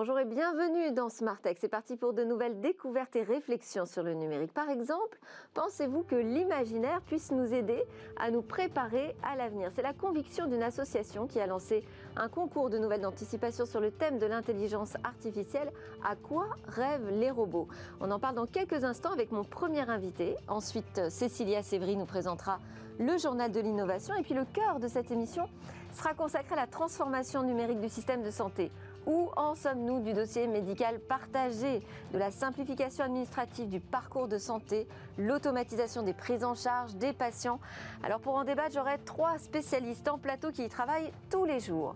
Bonjour et bienvenue dans Tech. C'est parti pour de nouvelles découvertes et réflexions sur le numérique. Par exemple, pensez-vous que l'imaginaire puisse nous aider à nous préparer à l'avenir? C'est la conviction d'une association qui a lancé un concours de nouvelles d'anticipation sur le thème de l'intelligence artificielle. À quoi rêvent les robots? On en parle dans quelques instants avec mon premier invité. Ensuite, Cécilia Sévry nous présentera le journal de l'innovation. Et puis le cœur de cette émission sera consacré à la transformation numérique du système de santé. Où en sommes-nous du dossier médical partagé, de la simplification administrative du parcours de santé, l'automatisation des prises en charge des patients? Alors pour en débattre, j'aurai trois spécialistes en plateau qui y travaillent tous les jours.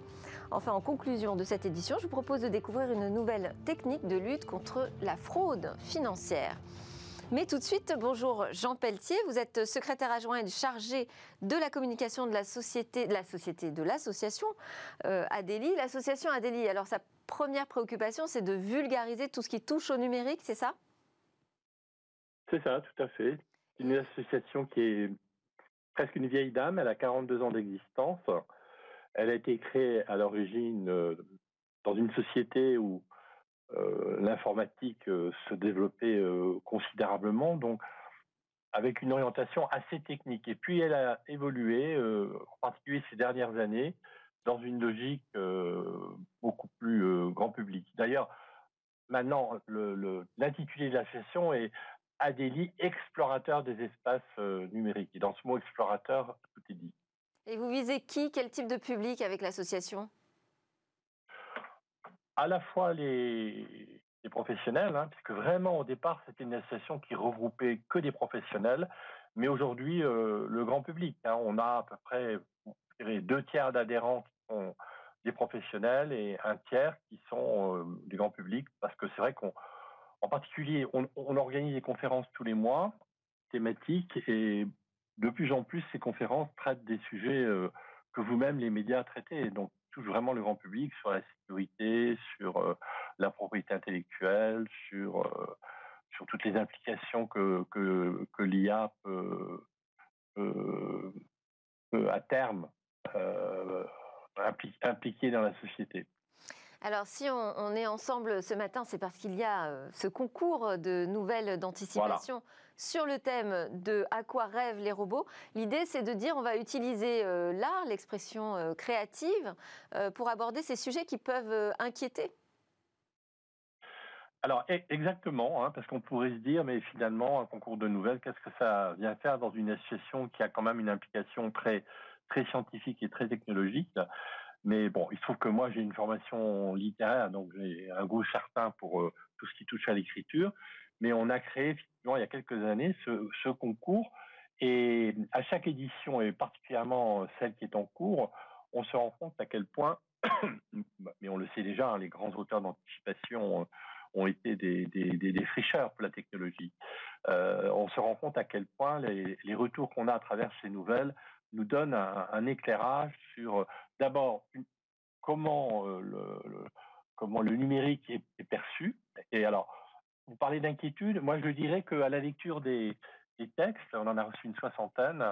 Enfin, en conclusion de cette édition, je vous propose de découvrir une nouvelle technique de lutte contre la fraude financière. Mais tout de suite, bonjour Jean Pelletier, vous êtes secrétaire adjoint et chargé de la communication de la société, de la société, de l'association euh, Adélie. L'association Adélie, alors sa première préoccupation, c'est de vulgariser tout ce qui touche au numérique, c'est ça? C'est ça, tout à fait. Une association qui est presque une vieille dame, elle a 42 ans d'existence. Elle a été créée à l'origine euh, dans une société où l'informatique euh, se développait euh, considérablement, donc avec une orientation assez technique. Et puis elle a évolué, en particulier ces dernières années, dans une logique beaucoup plus grand public. D'ailleurs, maintenant, l'intitulé de la session est Adélie, explorateur des espaces numériques. Et dans ce mot explorateur, tout est dit. Et vous visez qui, quel type de public avec l'association? À la fois les, professionnels, hein, puisque vraiment au départ c'était une association qui regroupait que des professionnels, mais aujourd'hui euh, le grand public. Hein. on a à peu près deux tiers d'adhérents qui sont des professionnels et un tiers qui sont euh, du grand public, parce que c'est vrai qu'on, en particulier, on, organise des conférences tous les mois thématiques et de plus en plus ces conférences traitent des sujets euh, que vous-même les médias traitez. Touche vraiment le grand public sur la sécurité, sur euh, la propriété intellectuelle, sur, euh, sur toutes les implications que l'IA peut, à terme euh, impliquer dans la société. Alors, si on, est ensemble ce matin, c'est parce qu'il y a euh, ce concours de nouvelles d'anticipation sur le thème de À quoi rêvent les robots. L'idée, c'est de dire on va utiliser euh, l'art, l'expression euh, créative, pour aborder ces sujets qui peuvent inquiéter. Alors e, exactement, hein, parce qu'on pourrait se dire, mais finalement, un concours de nouvelles, qu'est-ce que ça vient faire dans une association qui a quand même une implication très très scientifique et très technologique? Mais bon, il se trouve que moi, j'ai une formation littéraire, donc j'ai un goût certain pour euh, tout ce qui touche à l'écriture. Mais on a créé, effectivement, il y a quelques années, ce, concours. Et à chaque édition, et particulièrement celle qui est en cours, on se rend compte à quel point, mais on le sait déjà, hein, les grands auteurs d'anticipation euh, ont été des, des, fricheurs pour la technologie. Euh, on se rend compte à quel point les retours qu'on a à travers ces nouvelles nous donne un, éclairage sur euh, d'abord comment euh, le, comment le numérique est, perçu. Et alors, vous parlez d'inquiétude. Moi, je dirais qu'à la lecture des, textes, on en a reçu une soixantaine.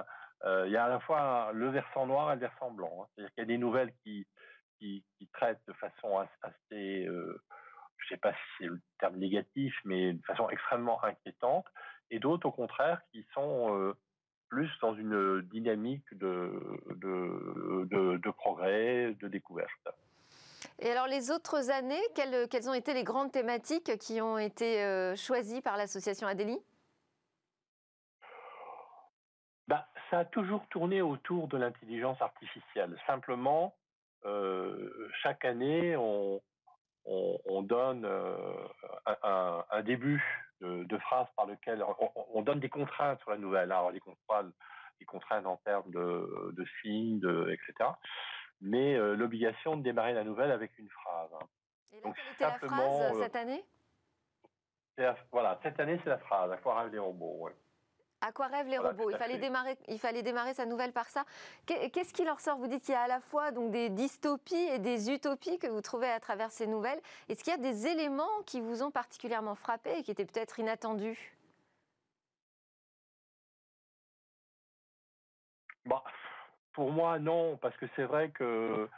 Euh, il y a à la fois le versant noir et le versant blanc. Hein. C'est-à-dire qu'il y a des nouvelles qui, traitent de façon assez, je ne sais pas si c'est le terme négatif, mais de façon extrêmement inquiétante, et d'autres, au contraire, qui sont plus dans une dynamique de, de, progrès, de découverte. Et alors les autres années, quelles, quelles, ont été les grandes thématiques qui ont été euh, choisies par l'association Adélie? Bah, Ça a toujours tourné autour de l'intelligence artificielle. Simplement, euh, chaque année, on, on, donne euh, un, un, début de, phrases par lesquelles on, donne des contraintes sur la nouvelle, alors contraintes, des contraintes en termes de, de signes, de, etc. Mais euh, l'obligation de démarrer la nouvelle avec une phrase. Hein. Et là, quelle était la phrase cette année? Voilà, cette année c'est la phrase, à quoi rêvent les robots. À quoi rêvent les robots? Il fallait, démarrer, il fallait démarrer sa nouvelle par ça. Qu'est-ce qui leur sort Vous dites qu'il y a à la fois donc, des dystopies et des utopies que vous trouvez à travers ces nouvelles. Est-ce qu'il y a des éléments qui vous ont particulièrement frappé et qui étaient peut-être inattendus? Bah, Pour moi, non, parce que c'est vrai que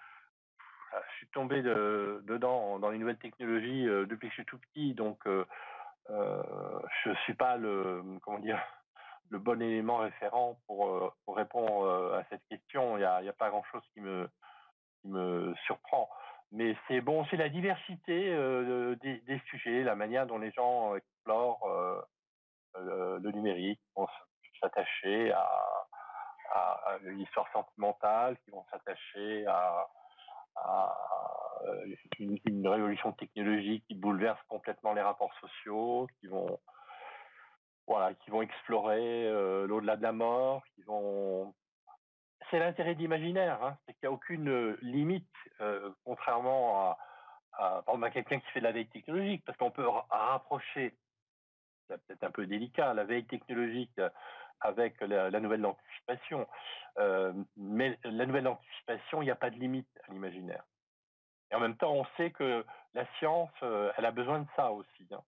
suis tombé dedans dans les nouvelles technologies depuis que je suis tout petit, donc je ne suis pas le comment dire le bon élément référent pour, pour répondre à cette question. Il n'y a, pas grand-chose qui me, qui surprend. Mais c'est bon, c'est la diversité des, des, sujets, la manière dont les gens explorent le numérique, vont s'attacher à, à, une histoire sentimentale, qui vont s'attacher à, une, révolution technologique qui bouleverse complètement les rapports sociaux, qui vont voilà, qui vont explorer euh, l'au-delà de la mort, qui vont. C'est l'intérêt d'imaginaire, hein, c'est qu'il n'y a aucune limite, euh, contrairement à, à, à quelqu'un qui fait de la veille technologique, parce qu'on peut rapprocher, c'est peut-être un peu délicat, la veille technologique avec la, nouvelle anticipation. Euh, mais la nouvelle anticipation, il n'y a pas de limite à l'imaginaire. Et en même temps, on sait que la science, euh, elle a besoin de ça aussi. Hein,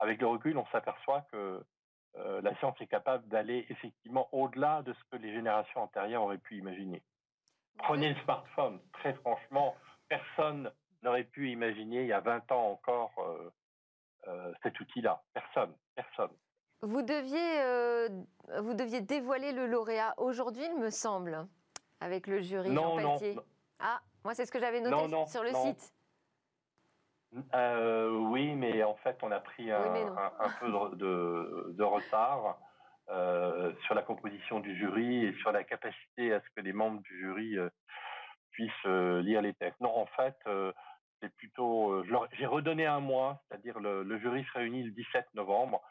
avec le recul, on s'aperçoit que euh, la science est capable d'aller effectivement au-delà de ce que les générations antérieures auraient pu imaginer. Prenez le smartphone. Très franchement, personne n'aurait pu imaginer il y a 20 ans encore euh, euh, cet outil-là. Personne, personne. Vous deviez, vous deviez dévoiler le lauréat aujourd'hui, il me semble, avec le jury non, Jean Pelletier. Non, Ah, moi c'est ce que j'avais noté non, sur le site. Euh, oui, mais en fait, on a pris un, oui, un, un peu de, de, de retard euh, sur la composition du jury et sur la capacité à ce que les membres du jury euh, puissent euh, lire les textes. Non, en fait, euh, c'est plutôt. J'ai redonné un mois, c'est-à-dire le, le, jury se réunit le 17 novembre.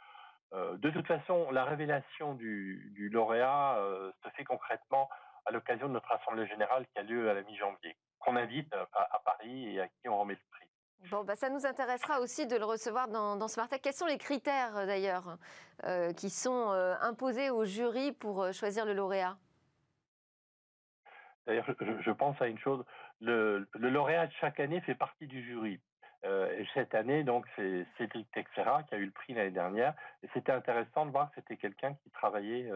de toute façon, la révélation du, du lauréat se fait concrètement à l'occasion de notre assemblée générale qui a lieu à la mi-janvier, qu'on invite à, à Paris et à qui on remet le prix. Bon, bah, ça nous intéressera aussi de le recevoir dans, dans Smartech. Quels sont les critères euh, d'ailleurs euh, qui sont euh, imposés au jury pour choisir le lauréat? D'ailleurs, je, pense à une chose. Le, lauréat de chaque année fait partie du jury. Et cette année, donc, c'est Cédric Texera qui a eu le prix l'année dernière. Et c'était intéressant de voir que c'était quelqu'un qui travaillait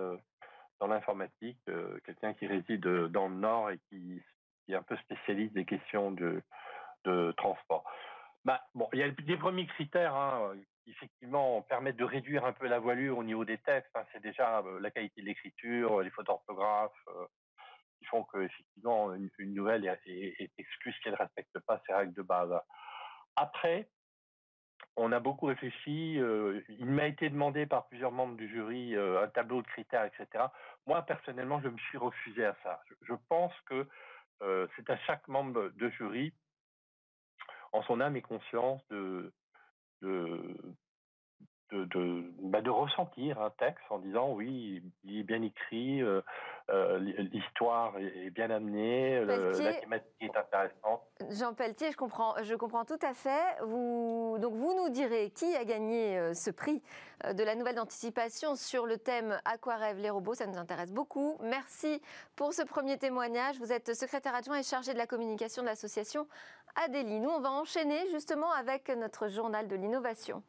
dans l'informatique, quelqu'un qui réside dans le Nord et qui, est un peu spécialiste des questions de transport. Bah, bon, il y a des premiers critères hein, qui effectivement permettent de réduire un peu la voilure au niveau des textes. Hein. C'est déjà euh, la qualité de l'écriture, les fautes d'orthographe, euh, qui font que effectivement une, nouvelle est, est, est exclue si elle ne respecte pas ces règles de base. Après, on a beaucoup réfléchi. Euh, il m'a été demandé par plusieurs membres du jury euh, un tableau de critères, etc. Moi, personnellement, je me suis refusé à ça. Je, pense que euh, c'est à chaque membre de jury en son âme et conscience de, de, de, de, bah de, ressentir un texte en disant oui, il est bien écrit, euh, euh, l'histoire est bien amenée, la thématique est intéressante. Jean Pelletier, je comprends, tout à fait. Vous, donc vous nous direz qui a gagné euh, ce prix de la nouvelle d'anticipation sur le thème À quoi rêvent les robots, ça nous intéresse beaucoup. Merci pour ce premier témoignage. Vous êtes secrétaire adjoint et chargé de la communication de l'association Adélie. Nous, on va enchaîner justement avec notre journal de l'innovation.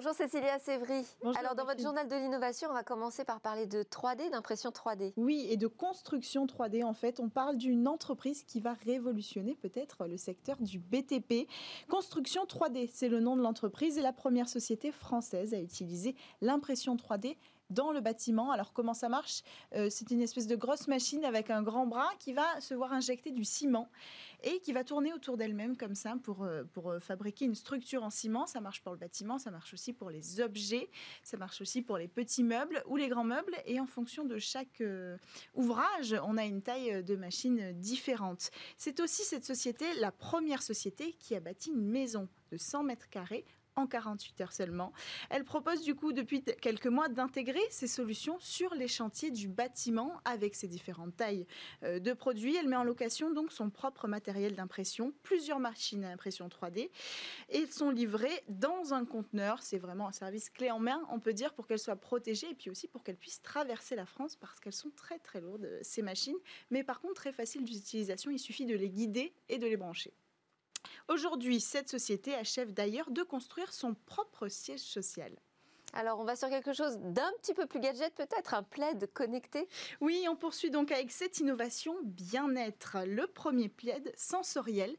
Bonjour Cécilia Sévry. Bonjour Alors dans votre journal de l'innovation, on va commencer par parler de 3D, d'impression 3D. Oui, et de construction 3D en fait. On parle d'une entreprise qui va révolutionner peut-être le secteur du BTP. Construction 3D, c'est le nom de l'entreprise et la première société française à utiliser l'impression 3D dans le bâtiment. Alors comment ça marche? Euh, C'est une espèce de grosse machine avec un grand bras qui va se voir injecter du ciment et qui va tourner autour d'elle-même comme ça pour, euh, pour euh, fabriquer une structure en ciment. Ça marche pour le bâtiment, ça marche aussi pour les objets, ça marche aussi pour les petits meubles ou les grands meubles. Et en fonction de chaque ouvrage, on a une taille de machine différente. C'est aussi cette société, la première société qui a bâti une maison de 100 mètres carrés en 48 heures seulement. Elle propose du coup depuis quelques mois d'intégrer ces solutions sur les chantiers du bâtiment avec ses différentes tailles euh, de produits. Elle met en location donc son propre matériel d'impression, plusieurs machines à impression 3D et sont livrées dans un conteneur. C'est vraiment un service clé en main, on peut dire, pour qu'elles soient protégées et puis aussi pour qu'elles puissent traverser la France parce qu'elles sont très très lourdes ces machines, mais par contre très faciles d'utilisation. Il suffit de les guider et de les brancher. Aujourd'hui, cette société achève d'ailleurs de construire son propre siège social. Alors, on va sur quelque chose d'un petit peu plus gadget, peut-être, un plaid connecté? Oui, on poursuit donc avec cette innovation bien-être. Le premier plaid sensoriel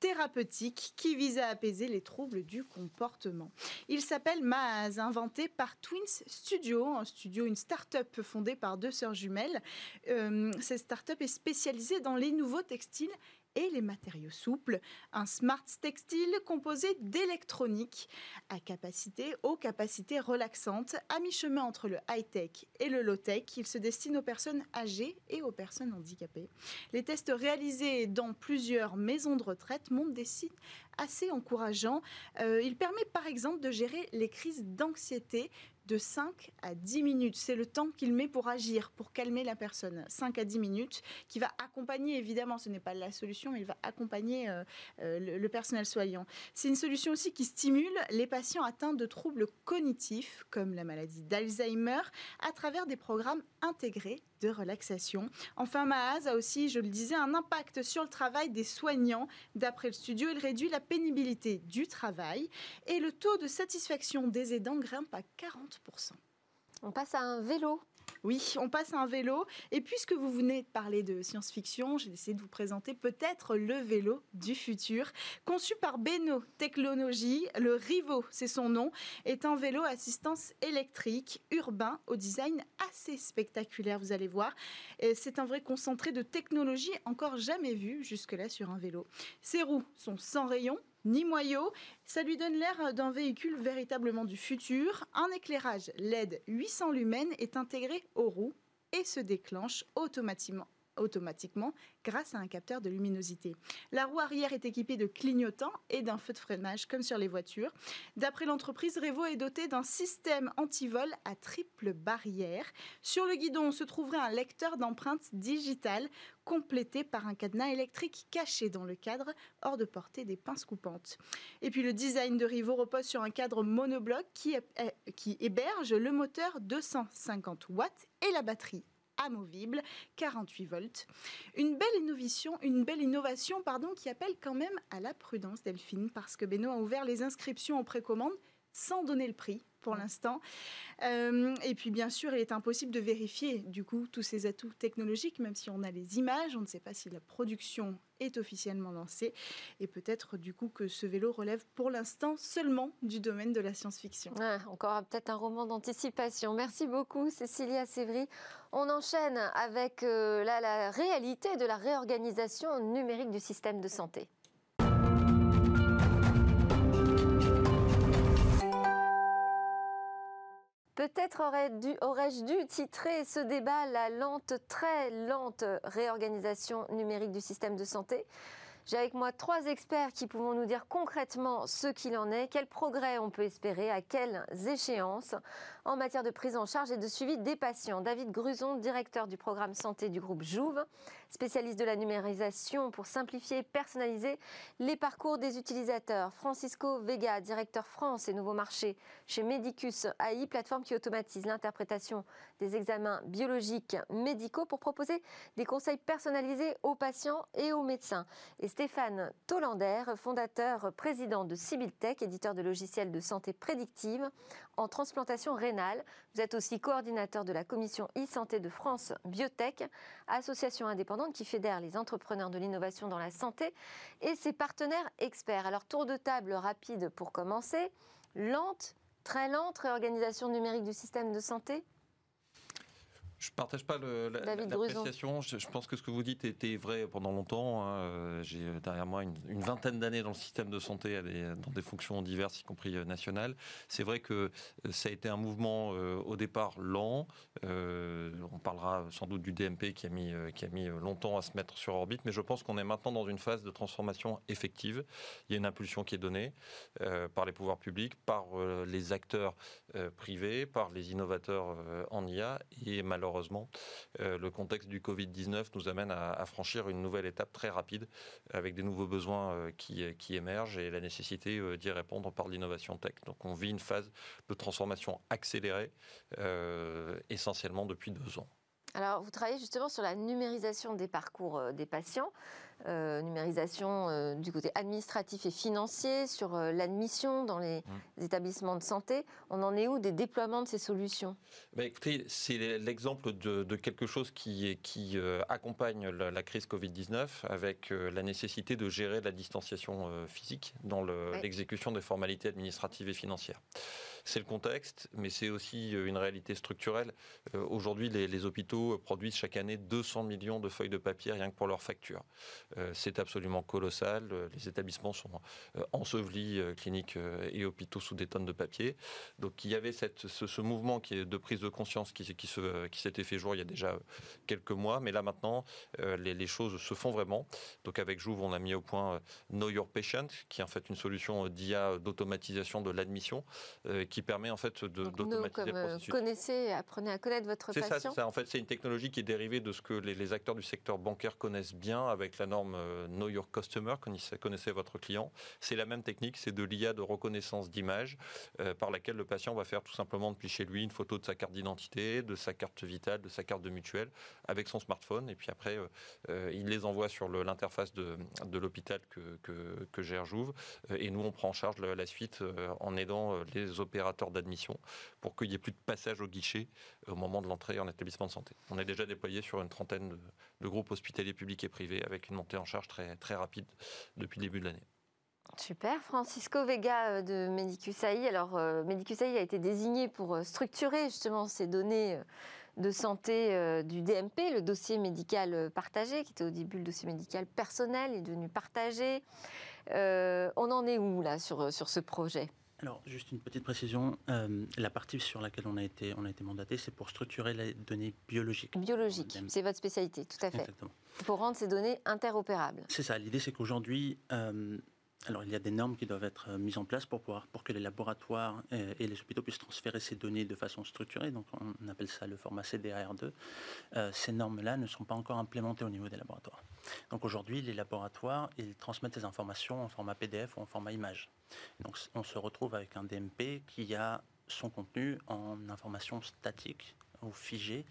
thérapeutique qui vise à apaiser les troubles du comportement. Il s'appelle Maaz, inventé par Twins Studio, un studio, une start-up fondée par deux sœurs jumelles. Euh, cette start-up est spécialisée dans les nouveaux textiles et les matériaux souples. Un smart textile composé d'électronique à capacité, aux capacités relaxantes, à mi-chemin entre le high-tech et le low-tech. Il se destine aux personnes âgées et aux personnes handicapées. Les tests réalisés dans plusieurs maisons de retraite montrent des signes assez encourageants. Euh, il permet par exemple de gérer les crises d'anxiété de 5 à 10 minutes. C'est le temps qu'il met pour agir, pour calmer la personne. 5 à 10 minutes, qui va accompagner, évidemment, ce n'est pas la solution, mais il va accompagner euh, euh, le, personnel soignant. C'est une solution aussi qui stimule les patients atteints de troubles cognitifs, comme la maladie d'Alzheimer, à travers des programmes intégrés de relaxation. Enfin, Maaz a aussi, je le disais, un impact sur le travail des soignants. D'après le studio, il réduit la pénibilité du travail et le taux de satisfaction des aidants grimpe à 40%. On passe à un vélo. Oui, on passe à un vélo. Et puisque vous venez de parler de science-fiction, j'ai décidé de vous présenter peut-être le vélo du futur. Conçu par Beno Technologies, le Rivo, c'est son nom, est un vélo assistance électrique urbain au design assez spectaculaire, vous allez voir. C'est un vrai concentré de technologie encore jamais vu jusque-là sur un vélo. Ses roues sont sans rayon, ni moyeu. Ça lui donne l'air d'un véhicule véritablement du futur. Un éclairage LED 800 lumens est intégré aux roues et se déclenche automatiquement automatiquement grâce à un capteur de luminosité. La roue arrière est équipée de clignotants et d'un feu de freinage comme sur les voitures. D'après l'entreprise, Revo est doté d'un système anti-vol à triple barrière. Sur le guidon se trouverait un lecteur d'empreintes digitales complété par un cadenas électrique caché dans le cadre, hors de portée des pinces coupantes. Et puis le design de Rivo repose sur un cadre monobloc qui, qui héberge le moteur 250 watts et la batterie amovible, 48 volts. Une belle innovation, une belle innovation pardon, qui appelle quand même à la prudence, Delphine, parce que Benoît a ouvert les inscriptions en précommande sans donner le prix pour l'instant. Euh, et puis bien sûr, il est impossible de vérifier du coup tous ces atouts technologiques, même si on a les images, on ne sait pas si la production est officiellement lancée. Et peut-être du coup que ce vélo relève pour l'instant seulement du domaine de la science-fiction. encore peut-être un roman d'anticipation. Merci beaucoup Cécilia Sévry. On enchaîne avec euh, la réalité de la réorganisation numérique du système de santé. Peut-être aurais-je dû titrer ce débat la lente, très lente réorganisation numérique du système de santé. J'ai avec moi trois experts qui pourront nous dire concrètement ce qu'il en est, quels progrès on peut espérer, à quelles échéances en matière de prise en charge et de suivi des patients. David Gruson, directeur du programme santé du groupe Jouve, spécialiste de la numérisation pour simplifier et personnaliser les parcours des utilisateurs. Francisco Vega, directeur France et nouveaux marchés chez Medicus AI, plateforme qui automatise l'interprétation des examens biologiques médicaux pour proposer des conseils personnalisés aux patients et aux médecins. Et Stéphane Tollander, fondateur, président de Sibiltech, éditeur de logiciels de santé prédictive en transplantation rénale. Vous êtes aussi coordinateur de la commission e-santé de France Biotech, association indépendante qui fédère les entrepreneurs de l'innovation dans la santé et ses partenaires experts. Alors tour de table rapide pour commencer. Lente, très lente réorganisation numérique du système de santé? Je ne partage pas l'appréciation. Je, je, pense que ce que vous dites était vrai pendant longtemps. Hein. Euh, j'ai euh, derrière moi une, vingtaine d'années dans le système de santé, dans des fonctions diverses, y compris euh, nationales. C'est vrai que ça a été un mouvement au départ lent. on parlera sans doute du DMP qui a, mis, qui a mis longtemps à se mettre sur orbite, mais je pense qu'on est maintenant dans une phase de transformation effective. Il y a une impulsion qui est donnée par les pouvoirs publics, par les acteurs privés, par les innovateurs en IA et malheureusement malheureusement, euh, le contexte du Covid-19 nous amène à, franchir une nouvelle étape très rapide avec des nouveaux besoins euh, qui, émergent et la nécessité euh, d'y répondre par l'innovation tech. Donc on vit une phase de transformation accélérée essentiellement depuis deux ans. Alors, vous travaillez justement sur la numérisation des parcours des patients. euh, numérisation euh, du côté administratif et financier, sur euh, l'admission dans les mmh. établissements de santé. On en est où des déploiements de ces solutions? Bah, Écoutez, c'est l'exemple de, quelque chose qui, qui accompagne la, crise Covid-19 avec la nécessité de gérer la distanciation physique dans l'exécution des formalités administratives et financières. C'est le contexte, mais c'est aussi euh, une réalité structurelle. Euh, aujourd'hui, les, hôpitaux produisent chaque année 200 millions de feuilles de papier rien que pour leurs factures. Euh, c'est absolument colossal. Les établissements sont ensevelis, cliniques et hôpitaux, sous des tonnes de papier. Donc il y avait ce, mouvement qui est de prise de conscience qui, s'était fait jour il y a déjà quelques mois, mais là maintenant, les, choses se font vraiment. Donc avec Jouve, on a mis au point Know Your Patient, qui est en fait une solution d'IA d'automatisation de l'admission, qui permet en fait d'automatiser le euh, processus. Connaissez, apprenez à connaître votre patient. C'est ça, En fait, c'est une technologie qui est dérivée de ce que les, acteurs du secteur bancaire connaissent bien avec la norme euh, Know Your Customer, connaissez votre client. C'est la même technique, c'est de l'IA de reconnaissance d'image euh, par laquelle le patient va faire tout simplement depuis chez lui une photo de sa carte d'identité, de sa carte vitale, de sa carte de mutuelle avec son smartphone et puis après il les envoie sur l'interface de, de l'hôpital que, que, que, gère Jouve et nous on prend en charge la suite en aidant les opérateurs d'admission pour qu'il n'y ait plus de passage au guichet au moment de l'entrée en établissement de santé. On est déjà déployé sur une trentaine de, groupes hospitaliers publics et privés avec une montée en charge très, très rapide depuis le début de l'année. Super, Francisco Vega euh, de Medicus AI. Alors, euh, Medicus AI a été désigné pour euh, structurer justement ces données de santé du DMP, le dossier médical partagé, qui était au début le dossier médical personnel, est devenu partagé. on en est où là sur, sur ce projet? Alors, juste une petite précision. Euh, la partie sur laquelle on a été, on a été mandaté, c'est pour structurer les données biologiques. Biologiques, c'est votre spécialité, tout à fait. Exactement. Pour rendre ces données interopérables. C'est ça. L'idée, c'est qu'aujourd'hui, euh, alors il y a des normes qui doivent être euh, mises en place pour pouvoir, pour que les laboratoires et, les hôpitaux puissent transférer ces données de façon structurée. Donc, on appelle ça le format CDR2. ces normes-là ne sont pas encore implémentées au niveau des laboratoires. Donc aujourd'hui, les laboratoires, ils transmettent ces informations en format PDF ou en format image. Donc on se retrouve avec un DMP qui a son contenu en information statique ou figée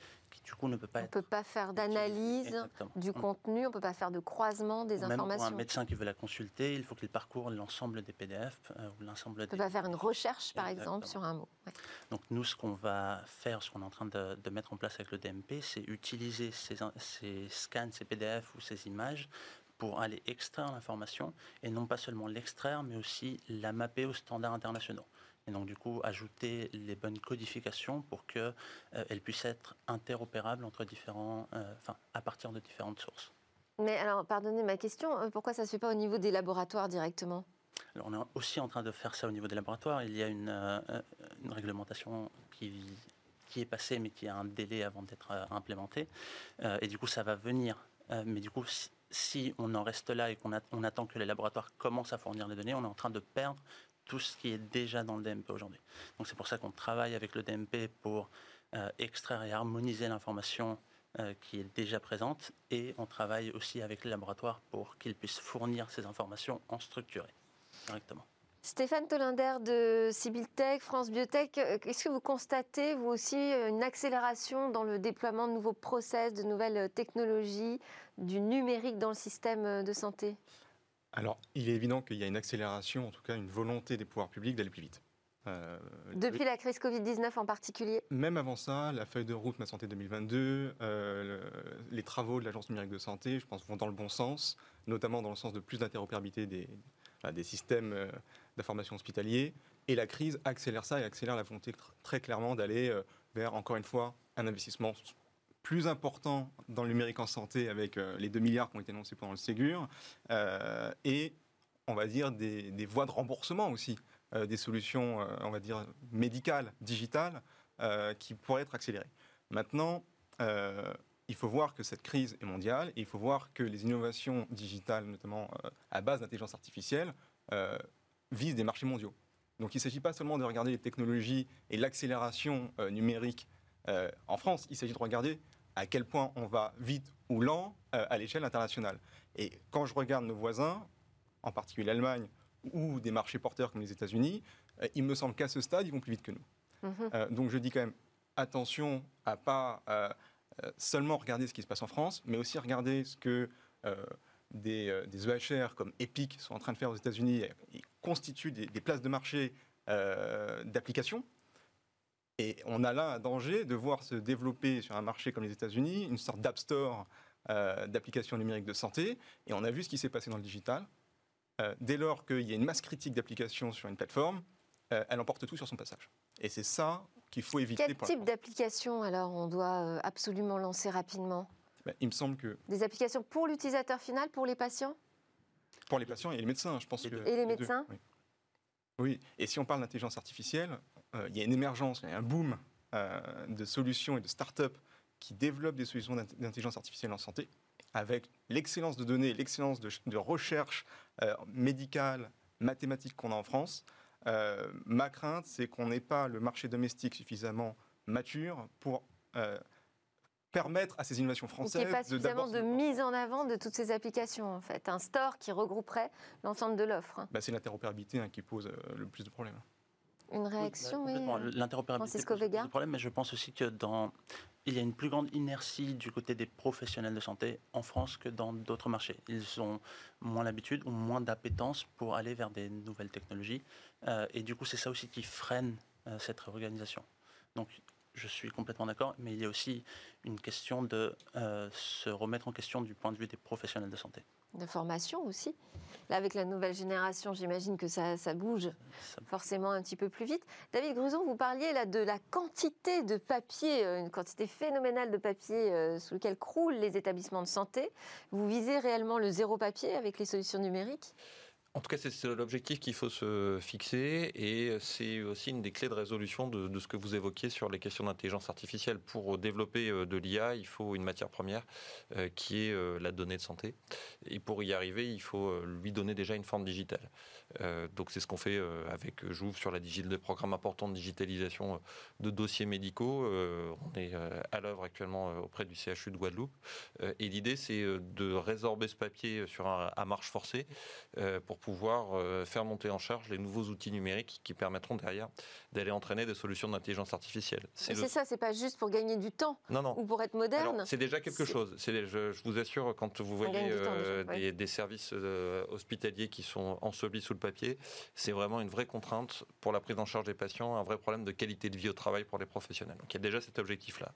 du coup ne peut pas on ne peut pas faire d'analyse du contenu, on ne peut pas faire de croisement des informations. Même pour un médecin qui veut la consulter, il faut qu'il parcourt l'ensemble des PDF euh, ou l'ensemble. On ne peut pas faire une recherche, par exemple, sur un mot. Donc nous, ce qu'on va faire, ce qu'on est en train de, mettre en place avec le DMP, c'est utiliser ces, ces scans, ces PDF ou ces images pour aller extraire l'information et non pas seulement l'extraire, mais aussi la mapper aux standards internationaux et donc du coup ajouter les bonnes codifications pour qu'elles euh, puissent être interopérables entre différents, euh, enfin à partir de différentes sources. Mais alors, pardonnez ma question, euh, pourquoi ça ne se fait pas au niveau des laboratoires directement? Alors, on est aussi en train de faire ça au niveau des laboratoires. Il y a une, une réglementation qui, qui est passée, mais qui a un délai avant d'être implémentée. et du coup, ça va venir. mais du coup, si, on en reste là et qu'on on attend que les laboratoires commencent à fournir les données, on est en train de perdre tout ce qui est déjà dans le DMP aujourd'hui. Donc c'est pour ça qu'on travaille avec le DMP pour euh, extraire et harmoniser l'information euh, qui est déjà présente et on travaille aussi avec les laboratoires pour qu'ils puissent fournir ces informations en structuré directement. Stéphane Tolinder de Tech, France Biotech, euh, est-ce que vous constatez, vous aussi, une accélération dans le déploiement de nouveaux process, de nouvelles technologies, du numérique dans le système de santé? Alors, il est évident qu'il y a une accélération, en tout cas une volonté des pouvoirs publics d'aller plus vite. Euh, Depuis la crise Covid-19 en particulier Même avant ça, la feuille de route Ma Santé 2022, euh, les travaux de l'Agence numérique de santé, je pense, vont dans le bon sens, notamment dans le sens de plus d'interopérabilité des, des systèmes euh, d'information hospitaliers. Et la crise accélère ça et accélère la volonté très clairement d'aller vers, encore une fois, un investissement plus important dans le numérique en santé avec euh, les 2 milliards qui ont été annoncés pendant le Ségur euh, et on va dire des, voies de remboursement aussi, euh, des solutions, on va dire, médicales, digitales, qui pourraient être accélérées. Maintenant, il faut voir que cette crise est mondiale et il faut voir que les innovations digitales, notamment à base d'intelligence artificielle, visent des marchés mondiaux. Donc il ne s'agit pas seulement de regarder les technologies et l'accélération numérique en France, il s'agit de regarder à quel point on va vite ou lent euh, à l'échelle internationale. Et quand je regarde nos voisins, en particulier l'Allemagne ou des marchés porteurs comme les États-Unis, euh, il me semble qu'à ce stade, ils vont plus vite que nous. Mhm. Euh, donc je dis quand même attention à pas seulement regarder ce qui se passe en France, mais aussi regarder ce que des, des, EHR comme Epic sont en train de faire aux États-Unis et constituent des, des, places de marché d'applications. Et on a là un danger de voir se développer sur un marché comme les États-Unis une sorte d'App Store d'applications numériques de santé. Et on a vu ce qui s'est passé dans le digital. dès lors qu'il y a une masse critique d'applications sur une plateforme, elle emporte tout sur son passage. Et c'est ça qu'il faut éviter. Quel type d'application alors on doit euh, absolument lancer rapidement? Ben, Il me semble que... Des applications pour l'utilisateur final, pour les patients? Pour les patients et les médecins, je pense et que... Et les, médecins? oui. et si on parle d'intelligence artificielle, euh, il y a une émergence, il y a un boom euh, de solutions et de start-up qui développent des solutions d'intelligence artificielle en santé, avec l'excellence de données, l'excellence de, recherche médicale, mathématique qu'on a en France. Euh, ma crainte, c'est qu'on n'ait pas le marché domestique suffisamment mature pour euh, permettre à ces innovations françaises. Il n'y a pas suffisamment de, mise en avant de toutes ces applications, en fait. Un store qui regrouperait l'ensemble de l'offre. Bah, c'est l'interopérabilité hein, qui pose euh, le plus de problèmes. Une réaction, oui. L'interopérabilité pose le problème, mais je pense aussi que dans il y a une plus grande inertie du côté des professionnels de santé en France que dans d'autres marchés. Ils ont moins l'habitude ou moins d'appétence pour aller vers des nouvelles technologies. Euh, et du coup, c'est ça aussi qui freine euh, cette réorganisation. Donc, je suis complètement d'accord, mais il y a aussi une question de euh, se remettre en question du point de vue des professionnels de santé. De formation aussi. Là, avec la nouvelle génération, j'imagine que ça, bouge forcément un petit peu plus vite. David Gruson, vous parliez là de la quantité de papier, euh, une quantité phénoménale de papier euh, sous lequel croulent les établissements de santé. Vous visez réellement le zéro papier avec les solutions numériques? En tout cas, c'est l'objectif qu'il faut se fixer et c'est aussi une des clés de résolution de, ce que vous évoquiez sur les questions d'intelligence artificielle. Pour développer euh, de l'IA, il faut une matière première euh, qui est euh, la donnée de santé. Et pour y arriver, il faut lui donner déjà une forme digitale. Donc c'est ce qu'on fait avec Jouve sur la des programmes importants de digitalisation de dossiers médicaux. on est à l'œuvre actuellement auprès du CHU de Guadeloupe. et l'idée c'est de résorber ce papier sur un, à marche forcée pour pouvoir faire monter en charge les nouveaux outils numériques qui permettront derrière d'aller entraîner des solutions d'intelligence artificielle. C'est ça, c'est pas juste pour gagner du temps non, non. ou pour être moderne. C'est déjà quelque chose. Je, je, vous assure, quand vous voyez des, des, services hospitaliers qui sont ensevelis sous le papier, c'est vraiment une vraie contrainte pour la prise en charge des patients, un vrai problème de qualité de vie au travail pour les professionnels. Donc il y a déjà cet objectif-là.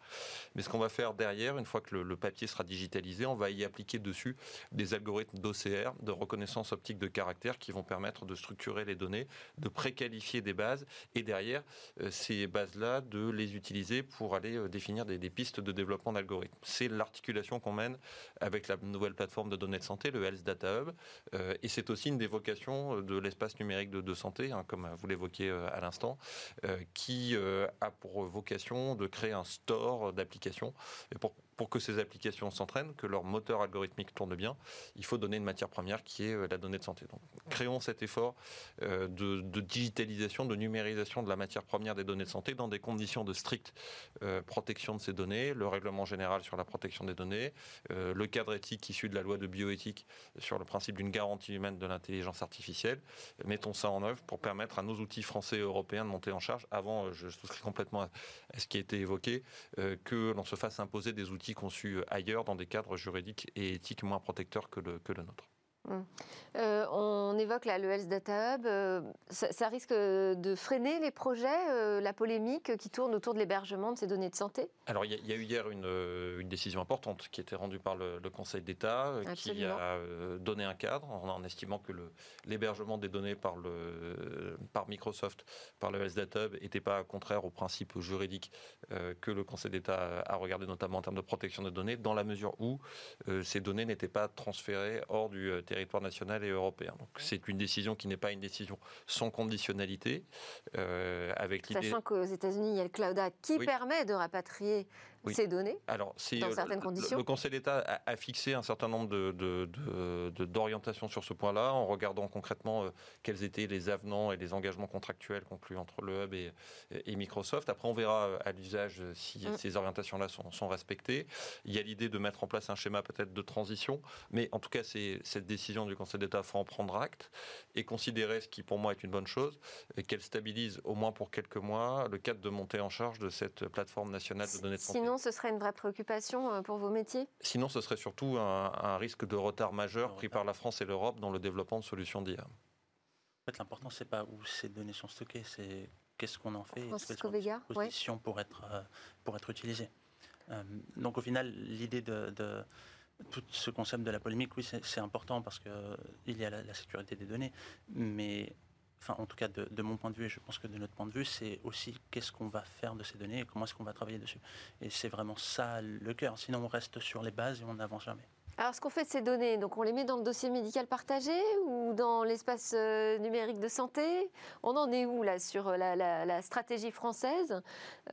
Mais ce qu'on va faire derrière, une fois que le, papier sera digitalisé, on va y appliquer dessus des algorithmes d'OCR, de reconnaissance optique de caractère, qui vont permettre de structurer les données, de préqualifier des bases, et derrière, euh, ces bases-là, de les utiliser pour aller euh, définir des, pistes de développement d'algorithmes. C'est l'articulation qu'on mène avec la nouvelle plateforme de données de santé, le Health Data Hub, euh, et c'est aussi une des vocations de l'espace numérique de, santé, hein, comme vous l'évoquiez à l'instant, qui a pour vocation de créer un store d'applications. Pour pour que ces applications s'entraînent, que leur moteur algorithmique tourne bien, il faut donner une matière première qui est euh, la donnée de santé. Donc, créons cet effort euh, de, digitalisation, de numérisation de la matière première des données de santé dans des conditions de stricte euh, protection de ces données, le règlement général sur la protection des données, le cadre éthique issu de la loi de bioéthique sur le principe d'une garantie humaine de l'intelligence artificielle. Mettons ça en œuvre pour permettre à nos outils français et européens de monter en charge. Avant, je souscris complètement à ce qui a été évoqué, que l'on se fasse imposer des outils conçus ailleurs dans des cadres juridiques et éthiques moins protecteurs que le, que le nôtre. Hum. Euh, on évoque là, le Health Data Hub. Euh, ça, risque de freiner les projets, euh, la polémique qui tourne autour de l'hébergement de ces données de santé? Alors, il y, a eu hier une, une, décision importante qui a été rendue par le, Conseil d'État, qui a donné un cadre en, estimant que l'hébergement des données par, le, par Microsoft, par le Health Data Hub, n'était pas contraire aux principes juridiques que le Conseil d'État a regardé, notamment en termes de protection des données, dans la mesure où ces données n'étaient pas transférées hors du territoire territoire national et européen. Donc c'est une décision qui n'est pas une décision sans conditionnalité, euh, avec l'idée. Sachant qu'aux États-Unis, il y a le Cloud Act qui permet de rapatrier ces données Alors, dans euh, certaines conditions. Le, Conseil d'État a, fixé un certain nombre d'orientations de, sur ce point-là, en regardant concrètement euh, quels étaient les avenants et les engagements contractuels conclus entre le Hub et, et Microsoft. Après, on verra euh, à l'usage si mm. ces orientations-là sont, sont, respectées. Il y a l'idée de mettre en place un schéma peut-être de transition, mais en tout cas, c'est cette décision du Conseil d'État faut en prendre acte et considérer ce qui pour moi est une bonne chose, qu'elle stabilise au moins pour quelques mois le cadre de montée en charge de cette plateforme nationale de données de santé. Sinon, ce serait une vraie préoccupation pour vos métiers? Sinon, ce serait surtout un, risque de retard majeur pris par la France et l'Europe dans le développement de solutions d'IA. En fait, l'important, c'est pas où ces données sont stockées, c'est qu'est-ce qu'on en fait, Francisco Vega, position pour être pour être utilisé. donc au final, l'idée de, tout ce concept de la polémique, oui, c'est important parce qu'il y a la, sécurité des données, mais en tout cas de, mon point de vue, et je pense que de notre point de vue, c'est aussi qu'est-ce qu'on va faire de ces données et comment est-ce qu'on va travailler dessus. Et c'est vraiment ça le cœur. Sinon, on reste sur les bases et on n'avance jamais. Alors, ce qu'on fait de ces données, donc on les met dans le dossier médical partagé ou dans l'espace euh, numérique de santé? On en est où là sur euh, la, stratégie française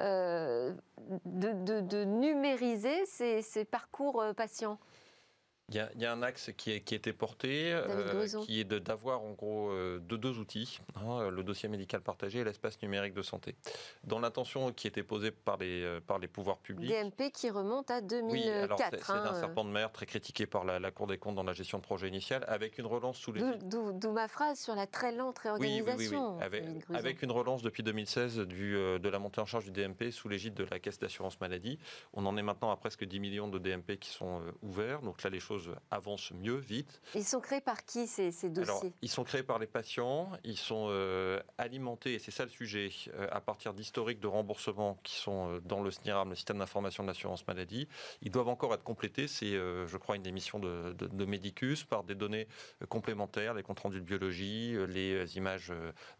euh, de, numériser ces parcours patients? Il y, a, un axe qui, a été porté, euh, qui est d'avoir en gros euh, deux, outils, hein, le dossier médical partagé et l'espace numérique de santé. Dans l'intention qui était posée par les, euh, par les pouvoirs publics. DMP qui remonte à 2004. Oui, alors c'est un hein, serpent de mer très critiqué par la, Cour des comptes dans la gestion de projet initial, avec une relance sous les. D'où ma phrase sur la très lente réorganisation. Oui, avec, avec, une relance depuis 2016 du, de la montée en charge du DMP sous l'égide de la Caisse d'assurance maladie. On en est maintenant à presque 10 millions de DMP qui sont ouverts. Donc là, les choses avancent mieux, vite. Ils sont créés par qui ces, dossiers? Ils sont créés par les patients, ils sont euh, alimentés, et c'est ça le sujet, euh, à partir d'historiques de remboursement qui sont euh, dans le SNIRAM, le système d'information de l'assurance maladie. Ils doivent encore être complétés, c'est je crois une émission de, de, Medicus, par des données complémentaires, les comptes rendus de biologie, les images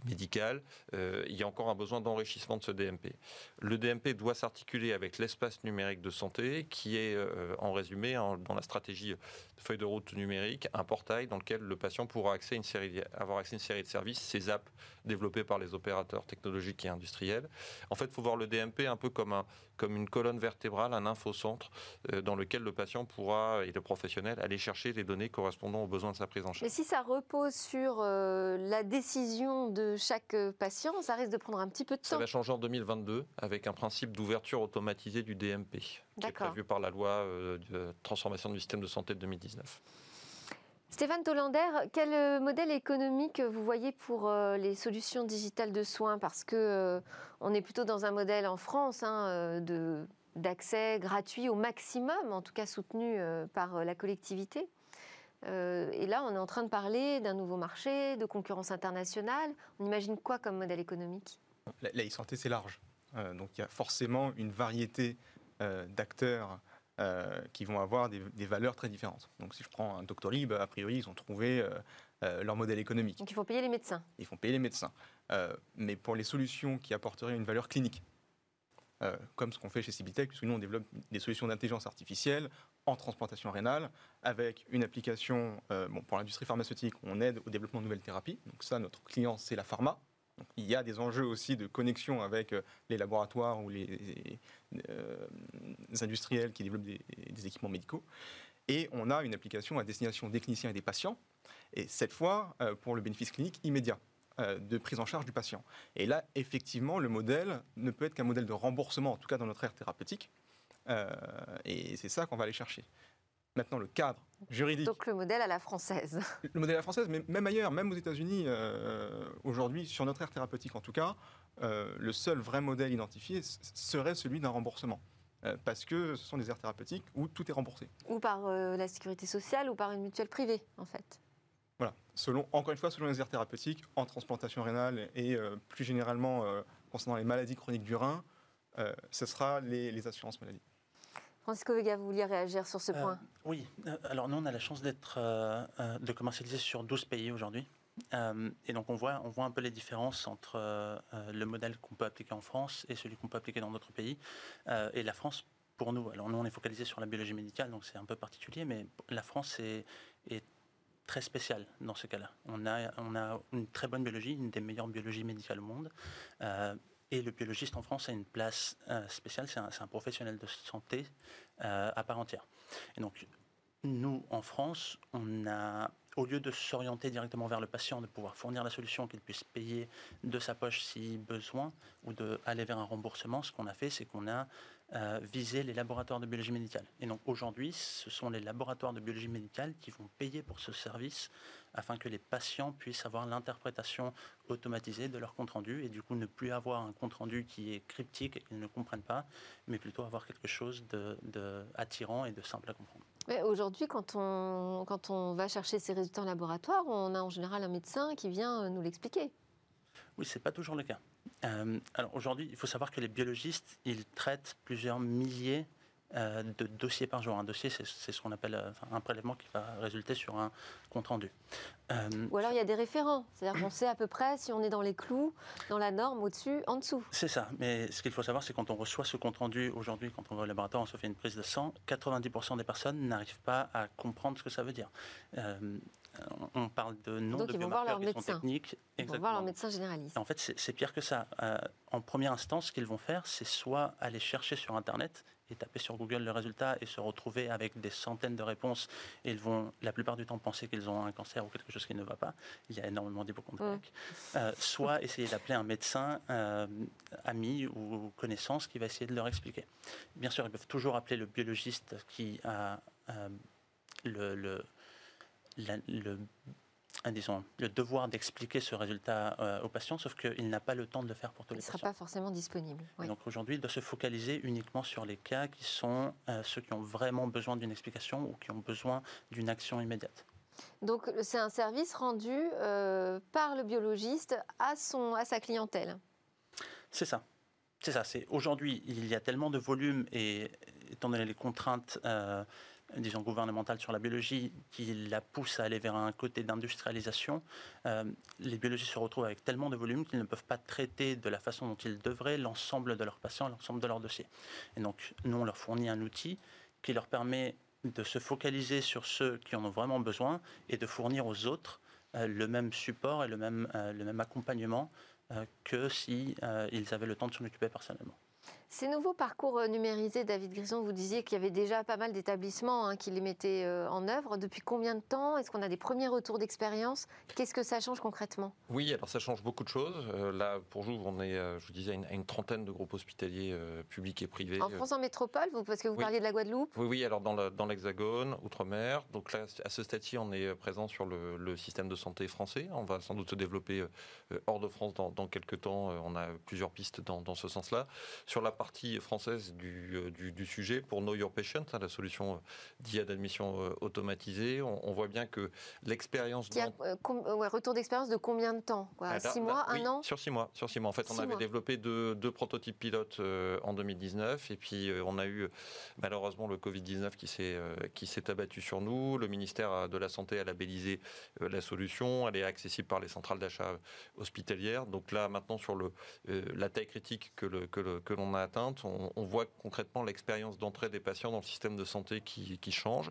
médicales. il y a encore un besoin d'enrichissement de ce DMP. Le DMP doit s'articuler avec l'espace numérique de santé, qui est en résumé dans la stratégie feuille de route numérique, un portail dans lequel le patient pourra avoir accès à une série de services, ces apps développées par les opérateurs technologiques et industriels. En fait, il faut voir le DMP un peu comme, un, comme une colonne vertébrale, un infocentre euh, dans lequel le patient pourra, et le professionnel, aller chercher les données correspondant aux besoins de sa prise en charge. Mais si ça repose sur euh, la décision de chaque patient, ça risque de prendre un petit peu de temps. Ça va changer en 2022 avec un principe d'ouverture automatisée du DMP qui est prévu par la loi euh, de transformation du système de santé de 2019. Stéphane Tollander, quel euh, modèle économique vous voyez pour euh, les solutions digitales de soins? Parce que euh, est plutôt dans un modèle en France hein, de d'accès gratuit au maximum, en tout cas soutenu par la collectivité. et là, on est en train de parler d'un nouveau marché, de concurrence internationale. On imagine quoi comme modèle économique? La e-santé, c'est large. donc il y a forcément une variété d'acteurs euh, qui vont avoir des, valeurs très différentes. Donc si je prends un Doctolib, a priori, ils ont trouvé euh, euh, leur modèle économique. Donc il faut payer les médecins. Ils font payer les médecins. mais pour les solutions qui apporteraient une valeur clinique, comme ce qu'on fait chez Cibitech, puisque nous on développe des solutions d'intelligence artificielle en transplantation rénale, avec une application bon, pour l'industrie pharmaceutique, on aide au développement de nouvelles thérapies. Donc ça, notre client, c'est la pharma il y a des enjeux aussi de connexion avec euh, les laboratoires ou les, euh, industriels qui développent des, équipements médicaux. Et on a une application à destination des cliniciens et des patients, et cette fois euh, pour le bénéfice clinique immédiat de prise en charge du patient. Et là, effectivement, le modèle ne peut être qu'un modèle de remboursement, en tout cas dans notre ère thérapeutique. et c'est ça qu'on va aller chercher. Maintenant, le cadre juridique. Donc le modèle à la française. Le modèle à la française, mais même ailleurs, même aux États-Unis, euh, aujourd'hui, sur notre ère thérapeutique en tout cas, euh, le seul vrai modèle identifié serait celui d'un remboursement. Euh, parce que ce sont des aires thérapeutiques où tout est remboursé. Ou par la sécurité sociale ou par une mutuelle privée, en fait. Voilà. Selon, encore une fois, selon les aires thérapeutiques, en transplantation rénale et plus généralement concernant les maladies chroniques du rein, ce sera les, les assurances maladies. Francisco Vega, vous vouliez réagir sur ce euh, point Oui, euh, alors nous on a la chance d'être, euh, de commercialiser sur 12 pays aujourd'hui. et donc on voit, on voit un peu les différences entre le modèle qu'on peut appliquer en France et celui qu'on peut appliquer dans d'autres pays. et la France, pour nous, alors nous on est focalisé sur la biologie médicale, donc c'est un peu particulier, mais la France est, est très spéciale dans ce cas-là. On a, on a une très bonne biologie, une des meilleures biologies médicales au monde. Et le biologiste en France a une place euh, spéciale, c'est un, professionnel de santé euh, à part entière. Et donc, nous, en France, on a, au lieu de s'orienter directement vers le patient, de pouvoir fournir la solution qu'il puisse payer de sa poche si besoin, ou d'aller vers un remboursement, ce qu'on a fait, c'est qu'on a viser les laboratoires de biologie médicale. Et donc aujourd'hui, ce sont les laboratoires de biologie médicale qui vont payer pour ce service afin que les patients puissent avoir l'interprétation automatisée de leur compte-rendu et du coup ne plus avoir un compte-rendu qui est cryptique et qu'ils ne comprennent pas, mais plutôt avoir quelque chose de, attirant et de simple à comprendre. Aujourd'hui, quand on, quand on va chercher ces résultats en laboratoire, on a en général un médecin qui vient nous l'expliquer. Oui, ce n'est pas toujours le cas. Euh, alors aujourd'hui, il faut savoir que les biologistes, ils traitent plusieurs milliers euh, de dossiers par jour. Un dossier, c'est ce qu'on appelle euh, un prélèvement qui va résulter sur un compte rendu. Ou alors il y a des référents, c'est-à-dire qu'on sait à peu près si on est dans les clous, dans la norme, au-dessus, en dessous. C'est ça, mais ce qu'il faut savoir, c'est quand on reçoit ce compte rendu aujourd'hui, quand on va au laboratoire, on se fait une prise de sang, 90% des personnes n'arrivent pas à comprendre ce que ça veut dire. On parle de nom de biomarqueurs qui sont techniques. Ils vont voir leur médecin généraliste. En fait, c'est pire que ça. en première instance, ce qu'ils vont faire, c'est soit aller chercher sur Internet et taper sur Google le résultat et se retrouver avec des centaines de réponses. Et ils vont la plupart du temps penser qu'ils ont un cancer ou quelque chose qui ne va pas. Il y a énormément d'hypochondriaques. Mmh. Euh, soit essayer d'appeler un médecin euh, ami ou connaissance qui va essayer de leur expliquer. Bien sûr, ils peuvent toujours appeler le biologiste qui a euh, le, le, le disons, le devoir d'expliquer ce résultat euh, au patient, sauf qu'il n'a pas le temps de le faire pour tous les patients. Il ne sera pas forcément disponible. Donc aujourd'hui, il doit se focaliser uniquement sur les cas qui sont euh, ceux qui ont vraiment besoin d'une explication ou qui ont besoin d'une action immédiate. Donc c'est un service rendu euh, par le biologiste à, son, à sa clientèle. C'est ça. C'est ça. C'est aujourd'hui, il y a tellement de volume et étant donné les contraintes disons, gouvernementale sur la biologie qui la pousse à aller vers un côté d'industrialisation, euh, les biologistes se retrouvent avec tellement de volume qu'ils ne peuvent pas traiter de la façon dont ils devraient l'ensemble de leurs patients, l'ensemble de leurs dossiers. Et donc, nous, on leur fournit un outil qui leur permet de se focaliser sur ceux qui en ont vraiment besoin et de fournir aux autres euh, le même support et le même, euh, le même accompagnement que s'ils ils avaient le temps de s'en occuper personnellement. Ces nouveaux parcours euh, numérisés, David Grison, vous disiez qu'il y avait déjà pas mal d'établissements hein, qui les mettaient euh, en œuvre. Depuis combien de temps? Est-ce qu'on a des premiers retours d'expérience? Qu'est-ce que ça change concrètement? Oui, alors ça change beaucoup de choses. Euh, là, pour vous, on est, je vous disais, à une, trentaine de groupes hospitaliers publics et privés. En France, en métropole, parce que vous parliez de la Guadeloupe? Oui, oui, alors dans l'Hexagone, Outre-mer. Donc là, à ce stade-ci, on est présent sur le, système de santé français. On va sans doute se développer hors de France dans, quelques temps. On a plusieurs pistes dans, dans ce sens-là. Sur la partie française euh, du, du, sujet pour Know Your Patient, hein, la solution euh, d'IA d'admission euh, automatisée. On, voit bien que l'expérience... retour d'expérience de combien de temps quoi, ah, Six mois, un an? Sur six mois. Sur six mois. En fait, on avait développé deux, deux, prototypes pilotes en 2019 et puis on a eu malheureusement le Covid-19 qui s'est qui s'est abattu sur nous. Le ministère de la Santé a labellisé la solution. Elle est accessible par les centrales d'achat hospitalières. Donc là, maintenant, sur le, la taille critique que l'on que le, que a on, voit concrètement l'expérience d'entrée des patients dans le système de santé qui, change.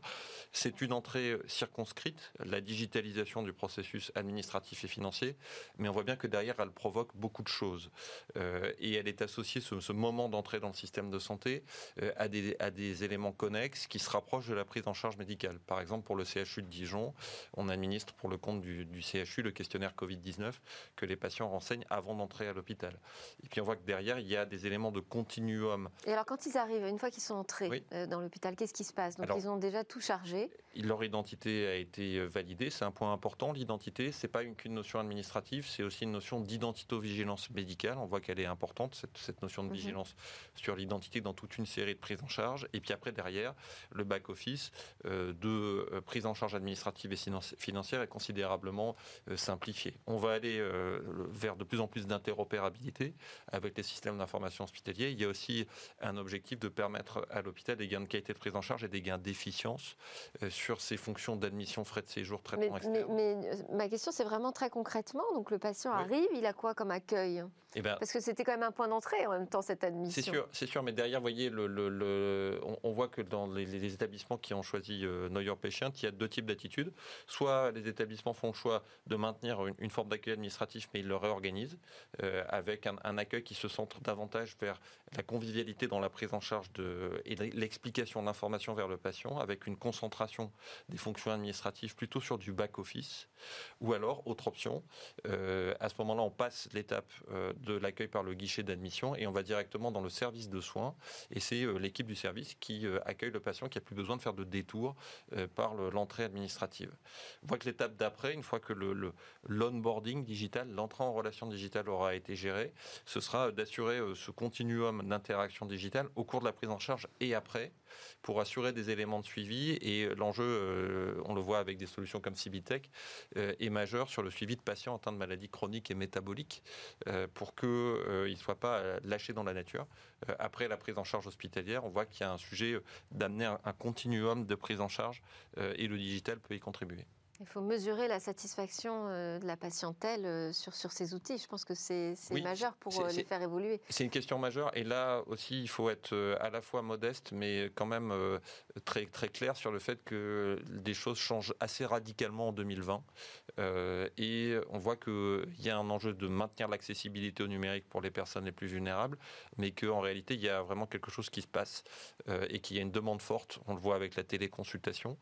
C'est une entrée circonscrite, la digitalisation du processus administratif et financier, mais on voit bien que derrière, elle provoque beaucoup de choses. Euh, et elle est associée, ce, moment d'entrée dans le système de santé, euh, à, des, éléments connexes qui se rapprochent de la prise en charge médicale. Par exemple, pour le CHU de Dijon, on administre pour le compte du, CHU le questionnaire Covid-19 que les patients renseignent avant d'entrer à l'hôpital. Et puis on voit que derrière, il y a des éléments de continuum et alors, quand ils arrivent, une fois qu'ils sont entrés euh, dans l'hôpital, qu'est-ce qui se passe? Donc, ils ont déjà tout chargé. Leur identité a été euh, validée. C'est un point important. L'identité, c'est pas qu'une notion administrative, c'est aussi une notion d'identito-vigilance médicale. On voit qu'elle est importante, cette, notion de mhm. vigilance sur l'identité dans toute une série de prises en charge. Et puis après, derrière, le back-office euh, de prise en charge administrative et financière est considérablement simplifié. On va aller vers de plus en plus d'interopérabilité avec les systèmes d'information hospitaliers. Il y a aussi un objectif de permettre à l'hôpital des gains de qualité de prise en charge et des gains d'efficience euh, sur ses fonctions d'admission, frais de séjour, traitement mais, mais, euh, ma question, c'est vraiment très concrètement. Donc le patient arrive, il a quoi comme accueil? Eh ben, Parce que c'était quand même un point d'entrée en même temps, cette admission. C'est sûr, c'est sûr, mais derrière, vous voyez, le, on, voit que dans les, établissements qui ont choisi euh, Your Patient, il y a deux types d'attitudes. Soit les établissements font le choix de maintenir une, forme d'accueil administratif, mais ils le réorganisent, avec un, un, accueil qui se centre davantage vers la convivialité dans la prise en charge de, et l'explication de l'information vers le patient, avec une concentration des fonctions administratives plutôt sur du back-office. Ou alors, autre option, euh, à ce moment-là, on passe l'étape euh, de l'accueil par le guichet d'admission et on va directement dans le service de soins. Et c'est l'équipe du service qui accueille le patient qui a plus besoin de faire de détour par l'entrée administrative. On voit que l'étape d'après, une fois que l'onboarding digital, l'entrée en relation digitale aura été gérée, ce sera d'assurer ce continuum d'interaction digitale au cours de la prise en charge et après pour assurer des éléments de suivi. Et l'enjeu, euh, on le voit avec des solutions comme Cibitech, euh, est majeur sur le suivi de patients atteints de maladies chroniques et métaboliques euh, pour qu'ils ne soient pas lâchés dans la nature. après la prise en charge hospitalière, on voit qu'il y a un sujet d'amener un continuum de prise en charge et le digital peut y contribuer. Il faut mesurer la satisfaction euh, de la patientèle euh, sur, sur ces outils. Je pense que c'est majeur pour euh, les faire évoluer. C'est une question majeure. Et là aussi, il faut être à la fois modeste, mais quand même très, très clair sur le fait que des choses changent assez radicalement en 2020. et on voit qu'il y a un enjeu de maintenir l'accessibilité au numérique pour les personnes les plus vulnérables, mais qu'en réalité, il y a vraiment quelque chose qui se passe et qu'il y a une demande forte. On le voit avec la téléconsultation,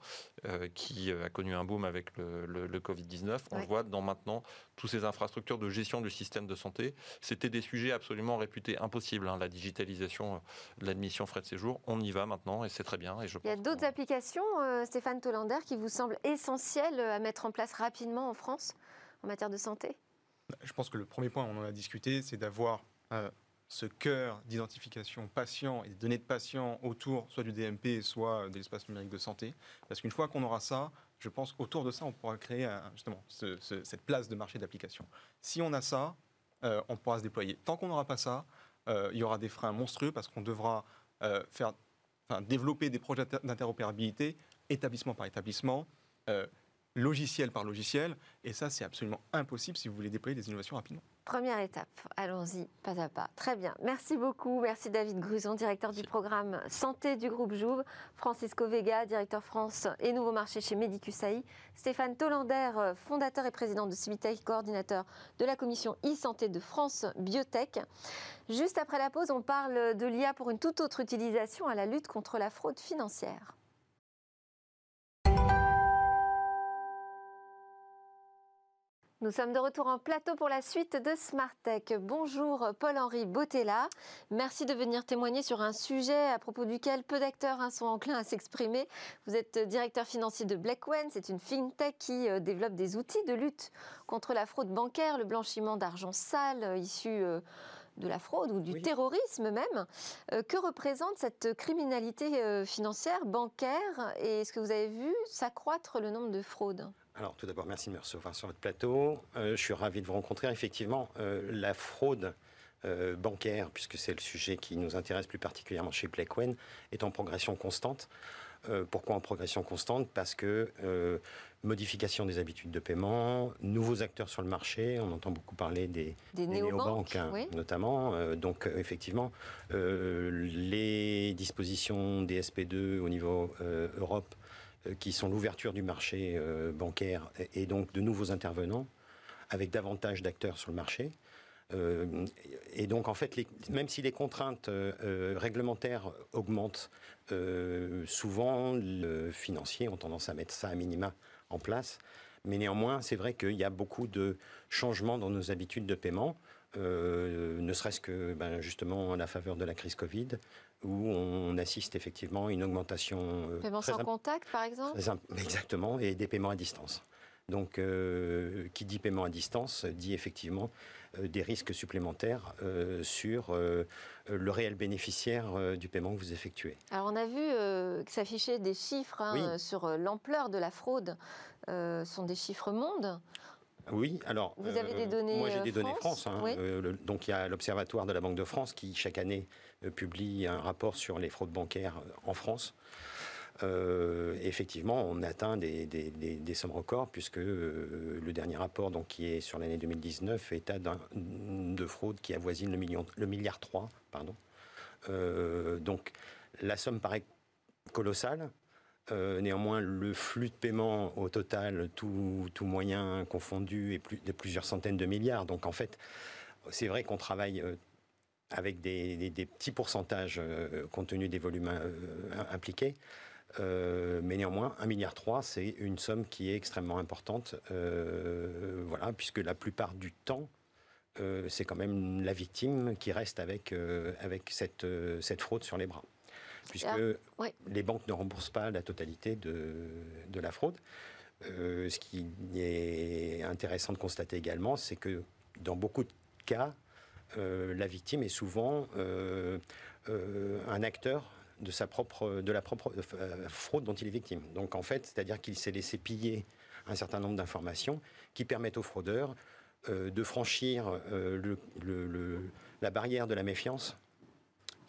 qui a connu un boom avec le, Covid-19. On le voit dans maintenant toutes ces infrastructures de gestion du système de santé. C'était des sujets absolument réputés impossibles. Hein, la digitalisation euh, de l'admission frais de séjour, on y va maintenant et c'est très bien. Et je Il y a d'autres applications, euh, Stéphane Tolander, qui vous semblent essentielles à mettre en place rapidement en France en matière de santé? Je pense que le premier point, on en a discuté, c'est d'avoir euh, ce cœur d'identification patient et des données de patient autour soit du DMP, soit de l'espace numérique de santé. Parce qu'une fois qu'on aura ça, je pense qu'autour de ça, on pourra créer justement cette place de marché d'application. Si on a ça, euh, on pourra se déployer. Tant qu'on n'aura pas ça, euh, il y aura des freins monstrueux parce qu'on devra euh, faire, développer des projets d'interopérabilité établissement par établissement, logiciel par logiciel, et ça, c'est absolument impossible si vous voulez déployer des innovations rapidement. Première étape, allons-y pas à pas. Très bien, merci beaucoup. Merci David Gruson, directeur du programme Santé du groupe Jouve, Francisco Vega, directeur France et Nouveau Marché chez Medicus AI, Stéphane Tollander, fondateur et président de Civitech, coordinateur de la commission e-santé de France Biotech. Juste après la pause, on parle de l'IA pour une toute autre utilisation à la lutte contre la fraude financière. Nous sommes de retour en plateau pour la suite de Smart Tech. Bonjour Paul-Henri Botella. Merci de venir témoigner sur un sujet à propos duquel peu d'acteurs hein, sont enclins à s'exprimer. Vous êtes directeur financier de Blackwen. C'est une fintech qui euh, développe des outils de lutte contre la fraude bancaire, le blanchiment d'argent sale euh, issu euh, de la fraude ou du terrorisme même. que représente cette criminalité financière, bancaire? Et est-ce que vous avez vu s'accroître le nombre de fraudes? Alors tout d'abord, merci de me recevoir sur votre plateau. Euh, je suis ravi de vous rencontrer. Effectivement, euh, la fraude euh, bancaire, puisque c'est le sujet qui nous intéresse plus particulièrement chez Blackwen, est en progression constante. pourquoi en progression constante? Parce que modification des habitudes de paiement, nouveaux acteurs sur le marché, on entend beaucoup parler des, néobanques, hein, notamment. donc effectivement, les dispositions des SP2 au niveau Europe qui sont l'ouverture du marché euh, bancaire et donc de nouveaux intervenants avec davantage d'acteurs sur le marché. Euh, et donc, en fait, même si les contraintes réglementaires augmentent, souvent, les financiers ont tendance à mettre ça à minima en place. Mais néanmoins, c'est vrai qu'il y a beaucoup de changements dans nos habitudes de paiement. ne serait-ce que ben, justement à la faveur de la crise Covid, où on assiste effectivement à une augmentation. Euh, paiement sans contact, par exemple Exactement, et des paiements à distance. Donc, euh, qui dit paiement à distance dit effectivement euh, des risques supplémentaires sur le réel bénéficiaire du paiement que vous effectuez. Alors, on a vu que s'affichaient des chiffres hein, sur l'ampleur de la fraude. Ce sont des chiffres mondes. Oui, alors. Vous avez des données Moi, j'ai des données France. Hein, donc, il y a l'Observatoire de la Banque de France qui, chaque année, euh, publie un rapport sur les fraudes bancaires euh, en France. Euh, effectivement, on atteint des, des, sommes records puisque le dernier rapport, donc qui est sur l'année 2019, est à de fraude qui avoisine le, million, le milliard 3. Pardon. donc la somme paraît colossale. Néanmoins, le flux de paiement au total, tout, moyen confondu, est de plusieurs centaines de milliards. Donc en fait, c'est vrai qu'on travaille avec des, petits pourcentages euh, compte tenu des volumes euh, impliqués. Euh, mais néanmoins, 1,3 milliard, c'est une somme qui est extrêmement importante, voilà, puisque la plupart du temps, c'est quand même la victime qui reste avec, cette fraude sur les bras puisque les banques ne remboursent pas la totalité de, de la fraude. ce qui est intéressant de constater également, c'est que dans beaucoup de cas, la victime est souvent un acteur de, sa propre, de la propre euh, fraude dont il est victime. Donc en fait, c'est-à-dire qu'il s'est laissé piller un certain nombre d'informations qui permettent aux fraudeurs euh, de franchir euh, le, la barrière de la méfiance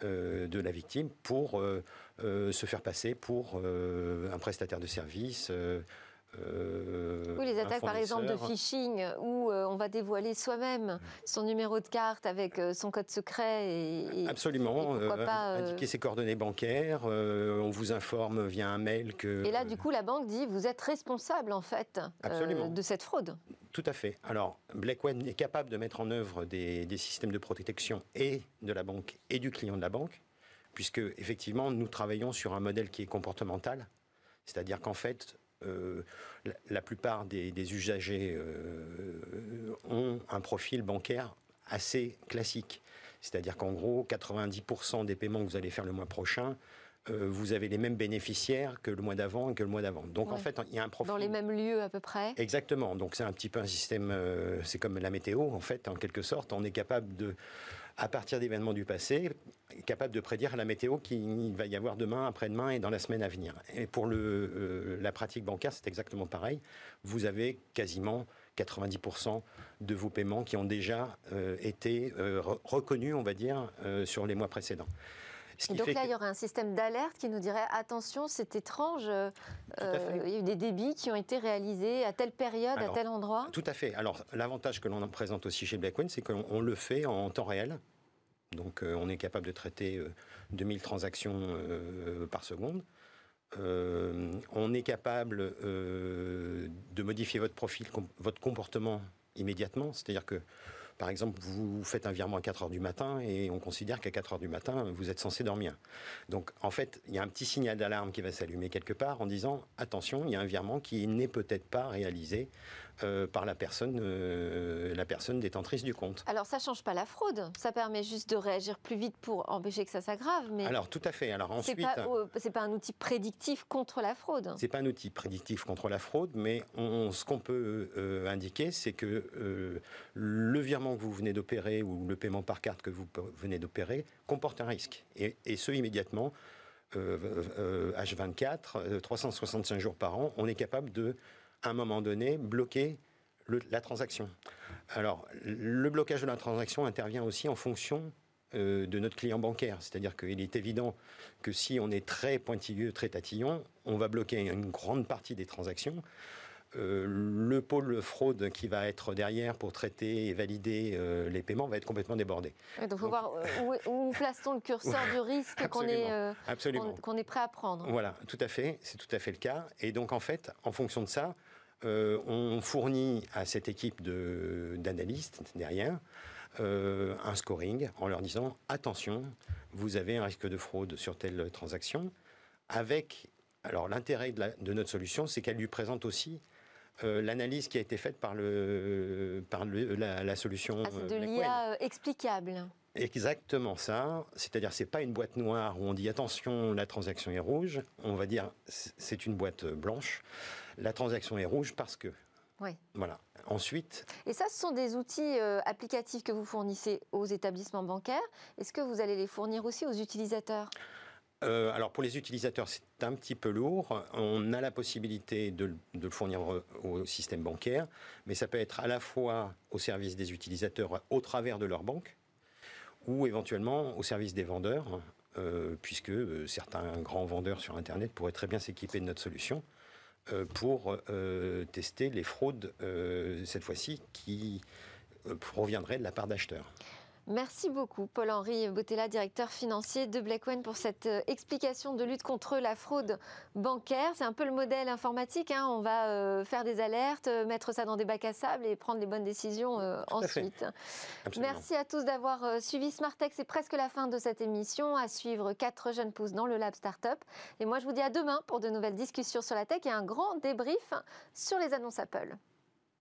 de la victime pour se faire passer pour un prestataire de service, euh, oui, les attaques par exemple de phishing où euh, on va dévoiler soi-même son numéro de carte avec euh, son code secret et, absolument indiquer ses coordonnées bancaires. on vous informe via un mail que. Et là, du coup, la banque dit vous êtes responsable en fait de cette fraude. Tout à fait. Alors, Blackwell est capable de mettre en œuvre des, des systèmes de protection et de la banque et du client de la banque, puisque effectivement, nous travaillons sur un modèle qui est comportemental. C'est-à-dire qu'en fait, euh, la, plupart des, usagers euh, ont un profil bancaire assez classique. C'est-à-dire qu'en gros, 90% des paiements que vous allez faire le mois prochain, euh, vous avez les mêmes bénéficiaires que le mois d'avant et que le mois d'avant. Donc en fait, il y a un profil. Dans les mêmes lieux à peu près Exactement. Donc c'est un petit peu un système, c'est comme la météo en fait, en quelque sorte. On est capable de à partir d'événements du passé, capable de prédire la météo qu'il va y avoir demain, après-demain et dans la semaine à venir. Et pour le, euh, la pratique bancaire, c'est exactement pareil. Vous avez quasiment 90% de vos paiements qui ont déjà euh, été euh, reconnus, on va dire, sur les mois précédents. Donc là, il y aurait un système d'alerte qui nous dirait attention, c'est étrange, il y a eu des débits qui ont été réalisés à telle période, à tel endroit. Tout à fait. Alors l'avantage que l'on présente aussi chez Blackwin, c'est qu'on le fait en temps réel. Donc euh, on est capable de traiter 2000 euh, transactions euh, par seconde. on est capable de modifier votre profil, votre comportement immédiatement. C'est-à-dire que par exemple, vous faites un virement à 4 heures du matin et on considère qu'à 4 heures du matin, vous êtes censé dormir. Donc, en fait, il y a un petit signal d'alarme qui va s'allumer quelque part en disant attention, il y a un virement qui n'est peut-être pas réalisé euh, par la personne, euh, la personne détentrice du compte. Alors ça change pas la fraude, ça permet juste de réagir plus vite pour empêcher que ça s'aggrave. Mais alors tout à fait. Alors ensuite, c'est pas, pas un outil prédictif contre la fraude. C'est pas un outil prédictif contre la fraude, mais ce qu'on peut euh, indiquer, c'est que le virement que vous venez d'opérer ou le paiement par carte que vous venez d'opérer comporte un risque, et, et ce immédiatement. H24, 365 jours par an, on est capable de à un moment donné, bloquer la transaction. Alors, le blocage de la transaction intervient aussi en fonction euh, de notre client bancaire. C'est-à-dire qu'il est évident que si on est très pointilleux, très tatillon, on va bloquer une grande partie des transactions. Euh, le pôle fraude qui va être derrière pour traiter et valider euh, les paiements va être complètement débordé. donc il faut voir où, où place-t-on le curseur du risque qu'on est, qu'on est prêt à prendre. Voilà, tout à fait, c'est tout à fait le cas. Et donc en fait, en fonction de ça, euh, on fournit à cette équipe d'analystes derrière euh, un scoring en leur disant attention, vous avez un risque de fraude sur telle transaction. Avec, alors l'intérêt de, notre solution, c'est qu'elle lui présente aussi euh, l'analyse qui a été faite par, le, par la, solution. Ah, de l'IA explicable. Exactement ça. C'est-à-dire, c'est pas une boîte noire où on dit attention, la transaction est rouge. On va dire c'est une boîte blanche la transaction est rouge parce que. Oui. Voilà. Ensuite. Et ça, ce sont des outils euh, applicatifs que vous fournissez aux établissements bancaires. Est-ce que vous allez les fournir aussi aux utilisateurs? Euh, alors pour les utilisateurs, c'est un petit peu lourd. On a la possibilité de, le fournir au, système bancaire, mais ça peut être à la fois au service des utilisateurs au travers de leur banque, ou éventuellement au service des vendeurs, euh, puisque certains grands vendeurs sur Internet pourraient très bien s'équiper de notre solution. Euh, pour euh, tester les fraudes, euh, cette fois-ci, qui proviendraient de la part d'acheteurs. Merci beaucoup, Paul-Henri Botella, directeur financier de Blackwen, pour cette euh, explication de lutte contre la fraude bancaire. C'est un peu le modèle informatique. Hein. On va euh, faire des alertes, euh, mettre ça dans des bacs à sable et prendre les bonnes décisions ensuite. Merci à tous d'avoir suivi Smartech. C'est presque la fin de cette émission. À suivre quatre jeunes pousses dans le Lab Startup. Et moi, je vous dis à demain pour de nouvelles discussions sur la tech et un grand débrief sur les annonces Apple.